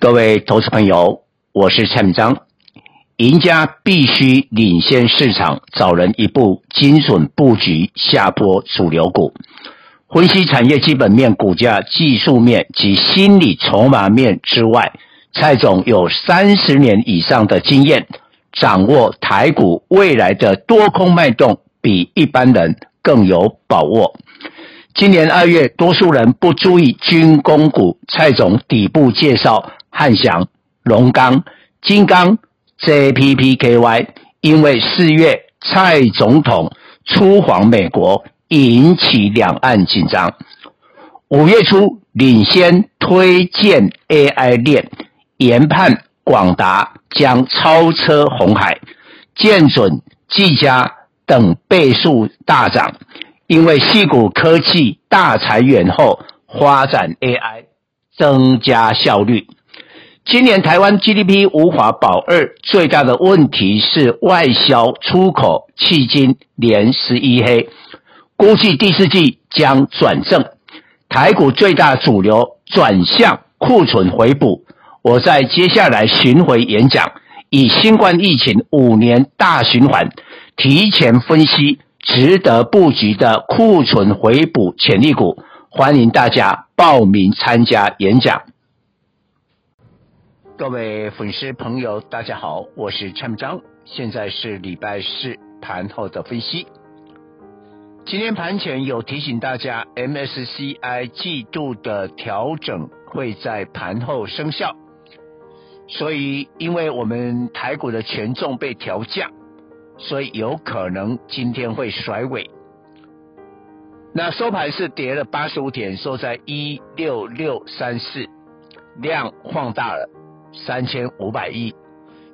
各位投资朋友，我是蔡明章。赢家必须领先市场，早人一步，精准布局下波主流股。分析产业基本面、股价技术面及心理筹码面之外，蔡总有三十年以上的经验，掌握台股未来的多空脉动，比一般人更有把握。今年二月，多数人不注意军工股，蔡总底部介绍。汉翔、龙钢、金刚、JPPKY，因为四月蔡总统出访美国，引起两岸紧张。五月初领先推荐 AI 链，研判广达将超车红海、建准、技嘉等倍数大涨，因为细谷科技大裁员后，发展 AI 增加效率。今年台湾 GDP 无法保二，最大的问题是外销出口迄今连十一黑，估计第四季将转正。台股最大主流转向库存回补。我在接下来巡回演讲，以新冠疫情五年大循环，提前分析值得布局的库存回补潜力股，欢迎大家报名参加演讲。各位粉丝朋友，大家好，我是陈章，现在是礼拜四盘后的分析。今天盘前有提醒大家，MSCI 季度的调整会在盘后生效，所以因为我们台股的权重被调降，所以有可能今天会甩尾。那收盘是跌了八十五点，收在一六六三四，量放大了。三千五百亿，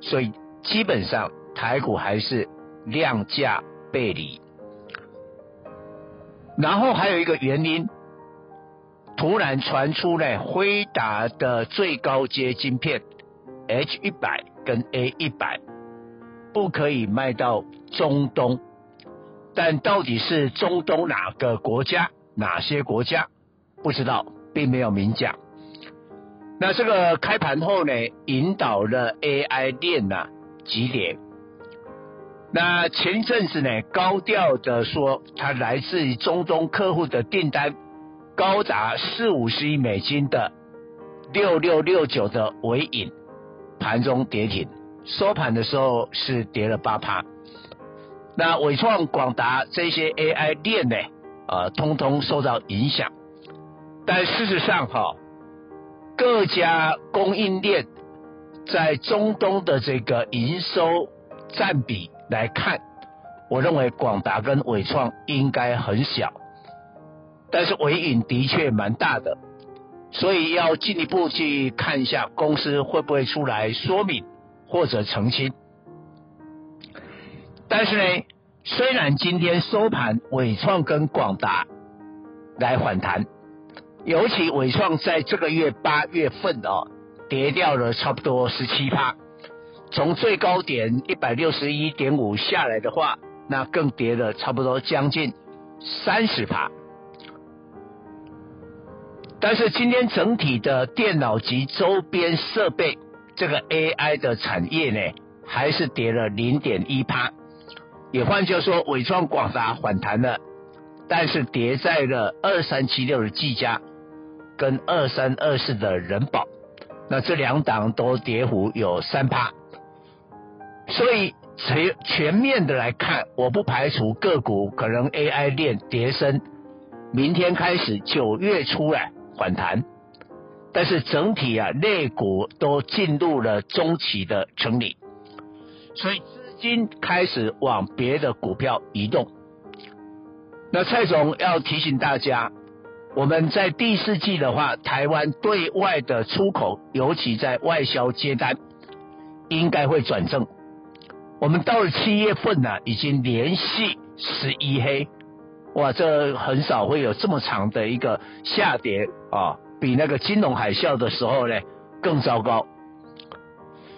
所以基本上台股还是量价背离。然后还有一个原因，突然传出来辉达的最高阶晶片 H 一百跟 A 一百不可以卖到中东，但到底是中东哪个国家、哪些国家不知道，并没有明讲。那这个开盘后呢，引导了 AI 链呐急跌。那前一阵子呢，高调的说，它来自于中东客户的订单高达四五十亿美金的六六六九的尾影，盘中跌停，收盘的时候是跌了八趴。那伟创、广达这些 AI 链呢，呃，通通受到影响。但事实上，哈。各家供应链在中东的这个营收占比来看，我认为广达跟纬创应该很小，但是纬颖的确蛮大的，所以要进一步去看一下公司会不会出来说明或者澄清。但是呢，虽然今天收盘纬创跟广达来反弹。尤其伟创在这个月八月份哦，跌掉了差不多十七趴，从最高点一百六十一点五下来的话，那更跌了差不多将近三十趴。但是今天整体的电脑及周边设备这个 AI 的产业呢，还是跌了零点一趴。也换句话说，伟创广达反弹了，但是跌在了二三七六的技嘉。跟二三二四的人保，那这两档都跌幅有三趴，所以全全面的来看，我不排除个股可能 AI 链跌深，明天开始九月出来反弹，但是整体啊，类股都进入了中期的整理，所以资金开始往别的股票移动。那蔡总要提醒大家。我们在第四季的话，台湾对外的出口，尤其在外销接单，应该会转正。我们到了七月份呢、已经连续十一黑，哇，这很少会有这么长的一个下跌啊，比那个金融海啸的时候呢更糟糕。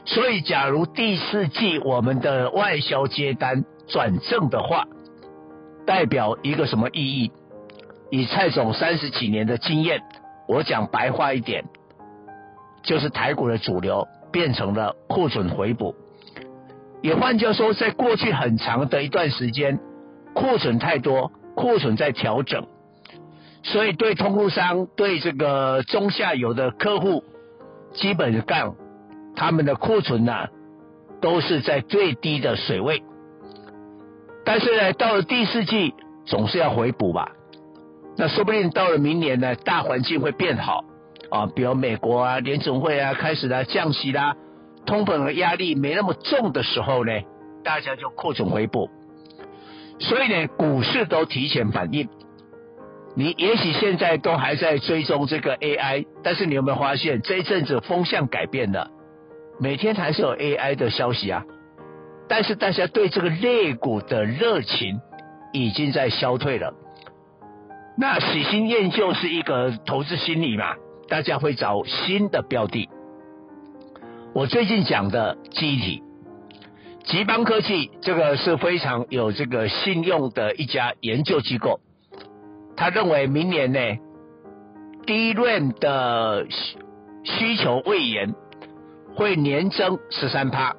所以，假如第四季我们的外销接单转正的话，代表一个什么意义？以蔡总三十几年的经验，我讲白话一点，就是台股的主流变成了库存回补。也换句话说，在过去很长的一段时间，库存太多，库存在调整，所以对通路商、对这个中下游的客户，基本上他们的库存呢、都是在最低的水位。但是呢，到了第四季，总是要回补吧。那说不定到了明年呢，大环境会变好啊，比如美国啊，联总会啊开始了降息啦。通膨的压力没那么重的时候呢，大家就库存回补，所以呢，股市都提前反应。你也许现在都还在追踪这个 AI，但是你有没有发现这一阵子风向改变了？每天还是有 AI 的消息啊，但是大家对这个类股的热情已经在消退了。那喜新厌旧是一个投资心理嘛，大家会找新的标的。我最近讲的记忆体，集邦科技这个是非常有这个信用的一家研究机构，他认为明年呢，D r a 的需求未延会年增十三趴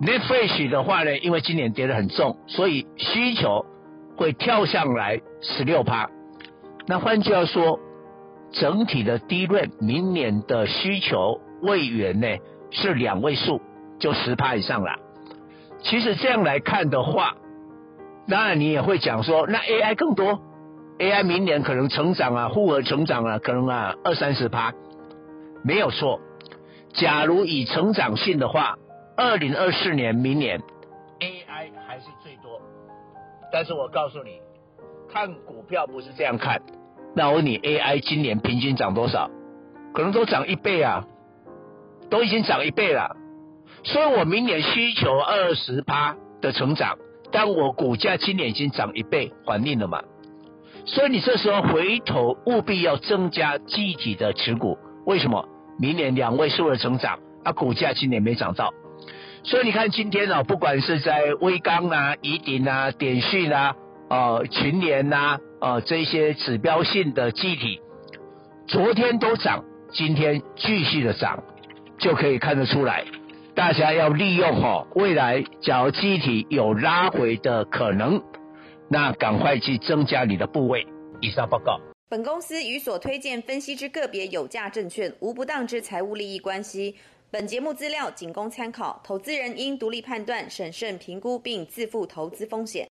，NAND Flash 的话呢，因为今年跌得很重，所以需求会跳上来十六趴。那换句话说，整体的低润明年的需求未延呢？是两位数，就十趴以上了。其实这样来看的话，当然你也会讲说，那 AI 更多，AI 明年可能成长啊，复合成长啊，可能啊二三十趴，没有错。假如以成长性的话，二零二四年明年 AI 还是最多。但是我告诉你，看股票不是这样看。那我问你，AI 今年平均涨多少？可能都涨一倍啊。都已经涨一倍了，所以我明年需求二十趴的成长，但我股价今年已经涨一倍，还应了嘛？所以你这时候回头务必要增加记忆体的持股，为什么？明年两位数的成长，啊，股价今年没涨到，所以你看今天啊，不管是在威刚啊、宜鼎啊、点讯啊、呃群联呐、呃这些指标性的机体，昨天都涨，今天继续的涨。就可以看得出来，大家要利用哈，未来假如机体有拉回的可能，那赶快去增加你的部位。以上报告。本公司与所推荐分析之个别有价证券无不当之财务利益关系。本节目资料仅供参考，投资人应独立判断、审慎评估并自负投资风险。